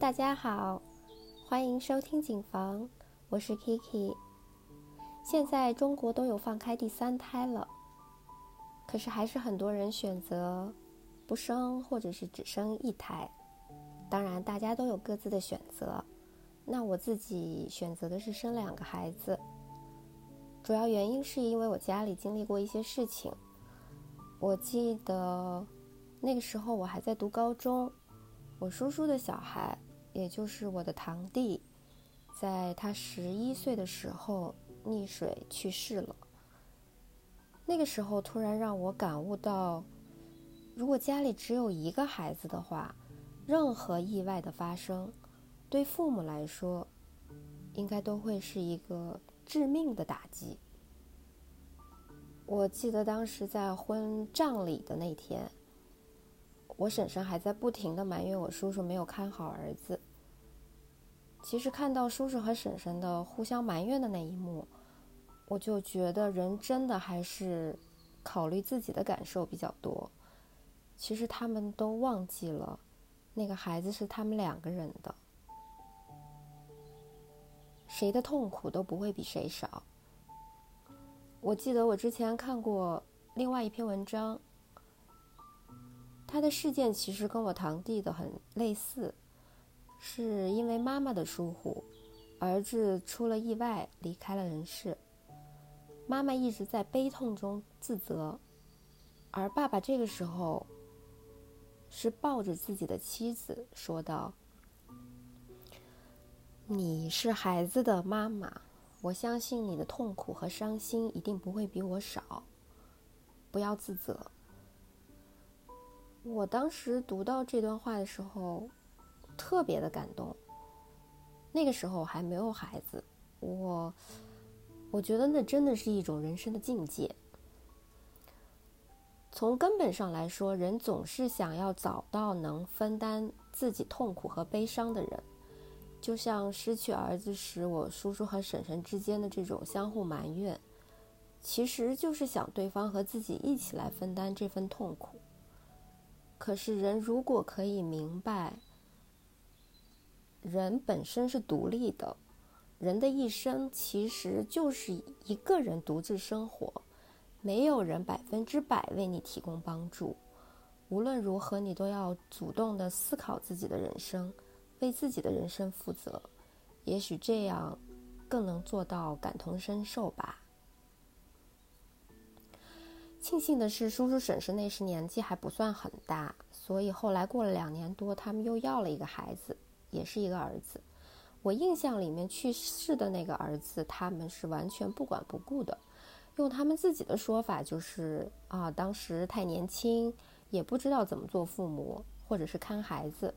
大家好，欢迎收听警房，我是 Kiki。现在中国都有放开第三胎了，可是还是很多人选择不生，或者是只生一胎。当然，大家都有各自的选择。那我自己选择的是生两个孩子，主要原因是因为我家里经历过一些事情。我记得那个时候我还在读高中。我叔叔的小孩，也就是我的堂弟，在他十一岁的时候溺水去世了。那个时候突然让我感悟到，如果家里只有一个孩子的话，任何意外的发生，对父母来说，应该都会是一个致命的打击。我记得当时在婚葬礼的那天。我婶婶还在不停的埋怨我叔叔没有看好儿子。其实看到叔叔和婶婶的互相埋怨的那一幕，我就觉得人真的还是考虑自己的感受比较多。其实他们都忘记了，那个孩子是他们两个人的，谁的痛苦都不会比谁少。我记得我之前看过另外一篇文章。他的事件其实跟我堂弟的很类似，是因为妈妈的疏忽，儿子出了意外离开了人世。妈妈一直在悲痛中自责，而爸爸这个时候是抱着自己的妻子说道：“你是孩子的妈妈，我相信你的痛苦和伤心一定不会比我少，不要自责。”我当时读到这段话的时候，特别的感动。那个时候还没有孩子，我我觉得那真的是一种人生的境界。从根本上来说，人总是想要找到能分担自己痛苦和悲伤的人，就像失去儿子时，我叔叔和婶婶之间的这种相互埋怨，其实就是想对方和自己一起来分担这份痛苦。可是，人如果可以明白，人本身是独立的，人的一生其实就是一个人独自生活，没有人百分之百为你提供帮助。无论如何，你都要主动的思考自己的人生，为自己的人生负责。也许这样，更能做到感同身受吧。庆幸的是，叔叔婶婶那时年纪还不算很大，所以后来过了两年多，他们又要了一个孩子，也是一个儿子。我印象里面去世的那个儿子，他们是完全不管不顾的，用他们自己的说法就是啊，当时太年轻，也不知道怎么做父母或者是看孩子，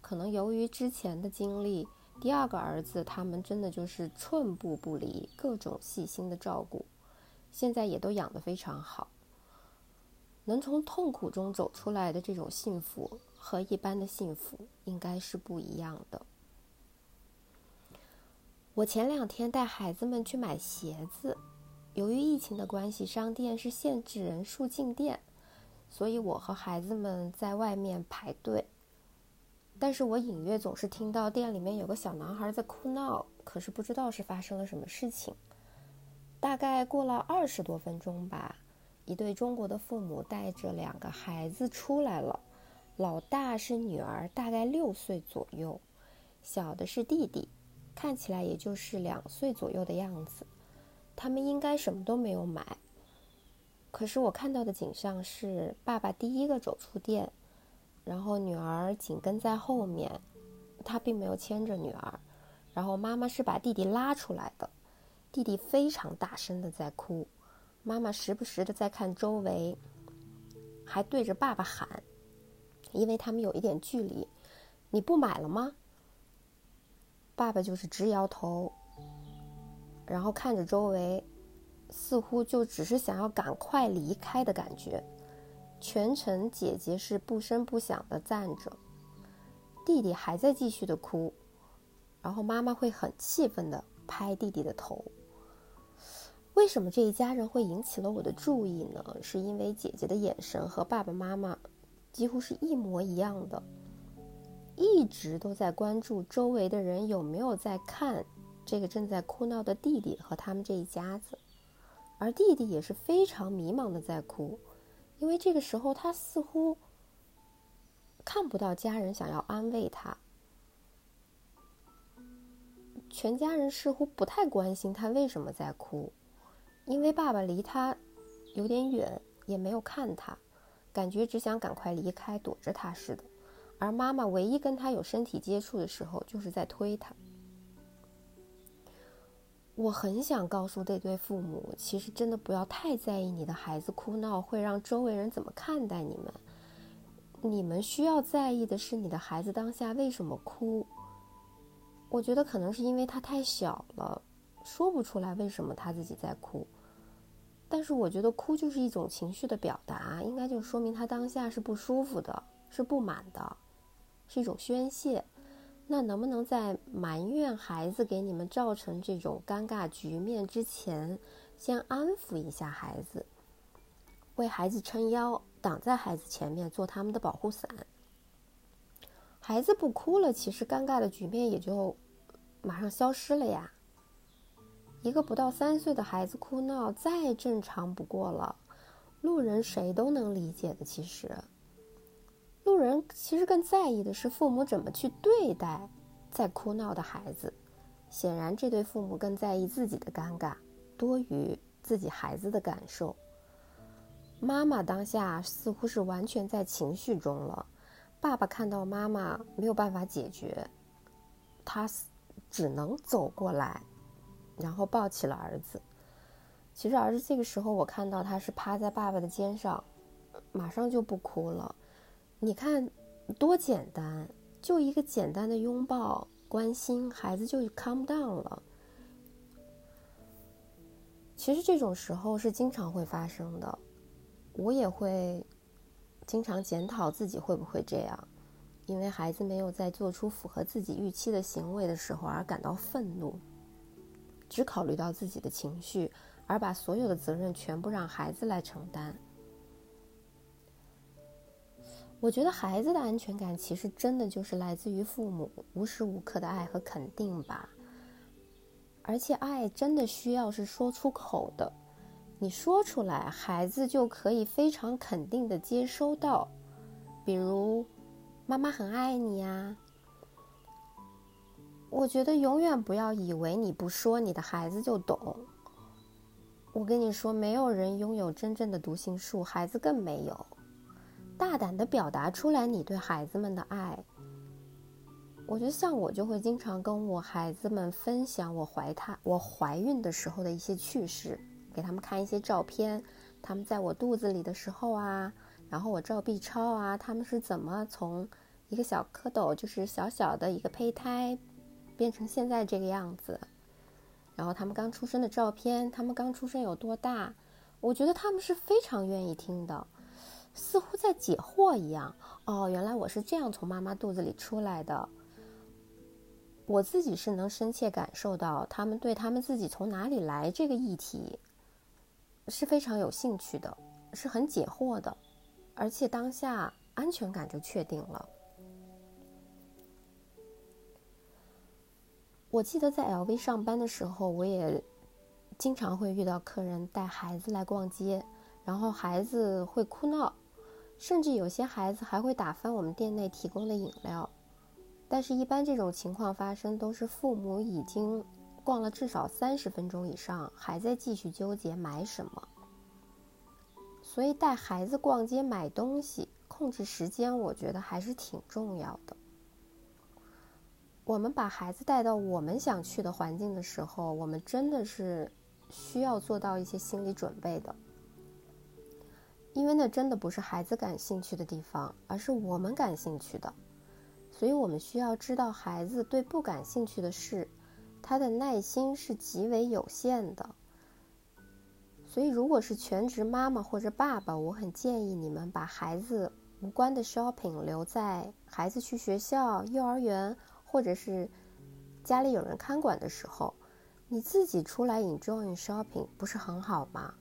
可能由于之前的经历，第二个儿子他们真的就是寸步不离，各种细心的照顾，现在也都养得非常好。能从痛苦中走出来的这种幸福和一般的幸福应该是不一样的。我前两天带孩子们去买鞋子，由于疫情的关系，商店是限制人数进店，所以我和孩子们在外面排队。但是我隐约总是听到店里面有个小男孩在哭闹，可是不知道是发生了什么事情。大概过了二十多分钟吧。一对中国的父母带着两个孩子出来了，老大是女儿，大概六岁左右，小的是弟弟，看起来也就是两岁左右的样子。他们应该什么都没有买，可是我看到的景象是，爸爸第一个走出店，然后女儿紧跟在后面，他并没有牵着女儿，然后妈妈是把弟弟拉出来的，弟弟非常大声的在哭。妈妈时不时的在看周围，还对着爸爸喊，因为他们有一点距离。你不买了吗？爸爸就是直摇头，然后看着周围，似乎就只是想要赶快离开的感觉。全程姐姐是不声不响的站着，弟弟还在继续的哭，然后妈妈会很气愤的拍弟弟的头。为什么这一家人会引起了我的注意呢？是因为姐姐的眼神和爸爸妈妈几乎是一模一样的。一直都在关注周围的人有没有在看这个正在哭闹的弟弟和他们这一家子，而弟弟也是非常迷茫的在哭，因为这个时候他似乎看不到家人想要安慰他，全家人似乎不太关心他为什么在哭，因为爸爸离他有点远，也没有看他，感觉只想赶快离开，躲着他似的。而妈妈唯一跟他有身体接触的时候，就是在推他。我很想告诉这对父母，其实真的不要太在意你的孩子哭闹会让周围人怎么看待你们。你们需要在意的是你的孩子当下为什么哭。我觉得可能是因为他太小了，说不出来为什么他自己在哭。但是我觉得哭就是一种情绪的表达，应该就说明他当下是不舒服的，是不满的。是一种宣泄，那能不能在埋怨孩子给你们造成这种尴尬局面之前，先安抚一下孩子，为孩子撑腰，挡在孩子前面，做他们的保护伞。孩子不哭了，其实尴尬的局面也就马上消失了呀。一个不到三岁的孩子哭闹，再正常不过了，路人谁都能理解的，其实。路人其实更在意的是父母怎么去对待在哭闹的孩子。显然，这对父母更在意自己的尴尬多于自己孩子的感受。妈妈当下似乎是完全在情绪中了。爸爸看到妈妈没有办法解决，他只能走过来，然后抱起了儿子。其实，儿子这个时候我看到他是趴在爸爸的肩上，马上就不哭了。你看，多简单，就一个简单的拥抱、关心，孩子就 calm down 了。其实这种时候是经常会发生的，我也会经常检讨自己会不会这样，因为孩子没有在做出符合自己预期的行为的时候而感到愤怒，只考虑到自己的情绪，而把所有的责任全部让孩子来承担。我觉得孩子的安全感其实真的就是来自于父母无时无刻的爱和肯定吧。而且爱真的需要是说出口的，你说出来，孩子就可以非常肯定的接收到。比如，妈妈很爱你呀。我觉得永远不要以为你不说，你的孩子就懂。我跟你说，没有人拥有真正的读心术，孩子更没有。大胆的表达出来你对孩子们的爱。我觉得像我就会经常跟我孩子们分享我怀他我怀孕的时候的一些趣事，给他们看一些照片，他们在我肚子里的时候啊，然后我照 B 超啊，他们是怎么从一个小蝌蚪，就是小小的一个胚胎，变成现在这个样子，然后他们刚出生的照片，他们刚出生有多大，我觉得他们是非常愿意听的。似乎在解惑一样哦，原来我是这样从妈妈肚子里出来的。我自己是能深切感受到他们对他们自己从哪里来这个议题是非常有兴趣的，是很解惑的，而且当下安全感就确定了。我记得在 LV 上班的时候，我也经常会遇到客人带孩子来逛街，然后孩子会哭闹。甚至有些孩子还会打翻我们店内提供的饮料，但是，一般这种情况发生都是父母已经逛了至少三十分钟以上，还在继续纠结买什么。所以，带孩子逛街买东西，控制时间，我觉得还是挺重要的。我们把孩子带到我们想去的环境的时候，我们真的是需要做到一些心理准备的。因为那真的不是孩子感兴趣的地方，而是我们感兴趣的，所以我们需要知道孩子对不感兴趣的事，他的耐心是极为有限的。所以，如果是全职妈妈或者爸爸，我很建议你们把孩子无关的 shopping 留在孩子去学校、幼儿园或者是家里有人看管的时候，你自己出来 enjoy shopping 不是很好吗？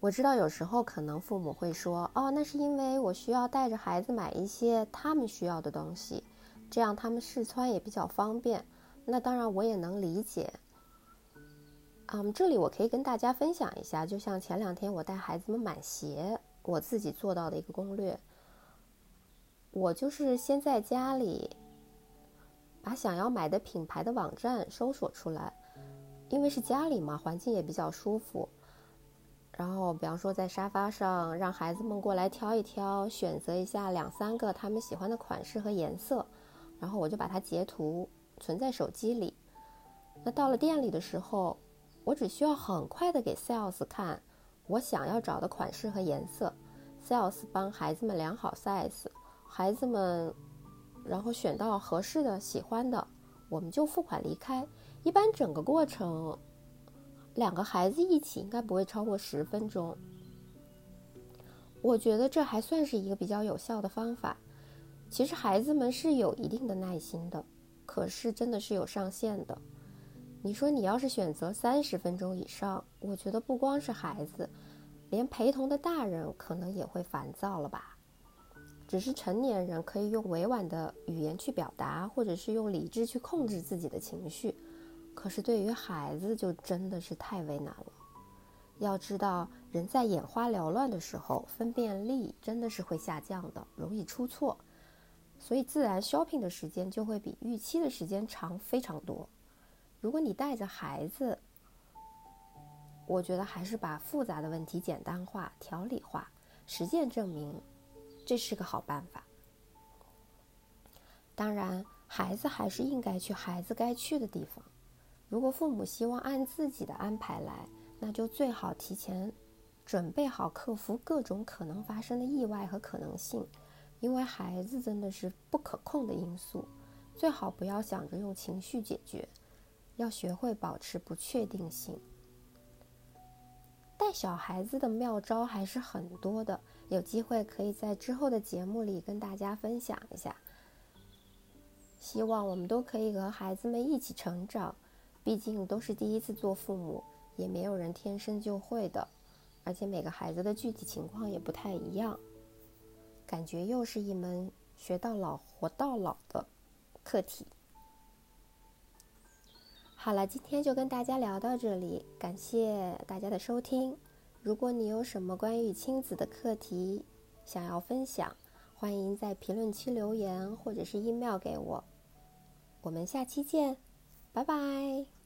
我知道有时候可能父母会说：“哦，那是因为我需要带着孩子买一些他们需要的东西，这样他们试穿也比较方便。”那当然我也能理解。嗯，这里我可以跟大家分享一下，就像前两天我带孩子们买鞋，我自己做到的一个攻略。我就是先在家里把想要买的品牌的网站搜索出来，因为是家里嘛，环境也比较舒服。然后，比方说在沙发上，让孩子们过来挑一挑，选择一下两三个他们喜欢的款式和颜色，然后我就把它截图存在手机里。那到了店里的时候，我只需要很快的给 sales 看我想要找的款式和颜色，sales 帮孩子们量好 size，孩子们然后选到合适的、喜欢的，我们就付款离开。一般整个过程。两个孩子一起应该不会超过十分钟，我觉得这还算是一个比较有效的方法。其实孩子们是有一定的耐心的，可是真的是有上限的。你说你要是选择三十分钟以上，我觉得不光是孩子，连陪同的大人可能也会烦躁了吧？只是成年人可以用委婉的语言去表达，或者是用理智去控制自己的情绪。可是对于孩子，就真的是太为难了。要知道，人在眼花缭乱的时候，分辨力真的是会下降的，容易出错。所以，自然 shopping 的时间就会比预期的时间长非常多。如果你带着孩子，我觉得还是把复杂的问题简单化、条理化。实践证明，这是个好办法。当然，孩子还是应该去孩子该去的地方。如果父母希望按自己的安排来，那就最好提前准备好克服各种可能发生的意外和可能性，因为孩子真的是不可控的因素，最好不要想着用情绪解决，要学会保持不确定性。带小孩子的妙招还是很多的，有机会可以在之后的节目里跟大家分享一下。希望我们都可以和孩子们一起成长。毕竟都是第一次做父母，也没有人天生就会的，而且每个孩子的具体情况也不太一样，感觉又是一门学到老活到老的课题。好了，今天就跟大家聊到这里，感谢大家的收听。如果你有什么关于亲子的课题想要分享，欢迎在评论区留言或者是 email 给我。我们下期见。拜拜。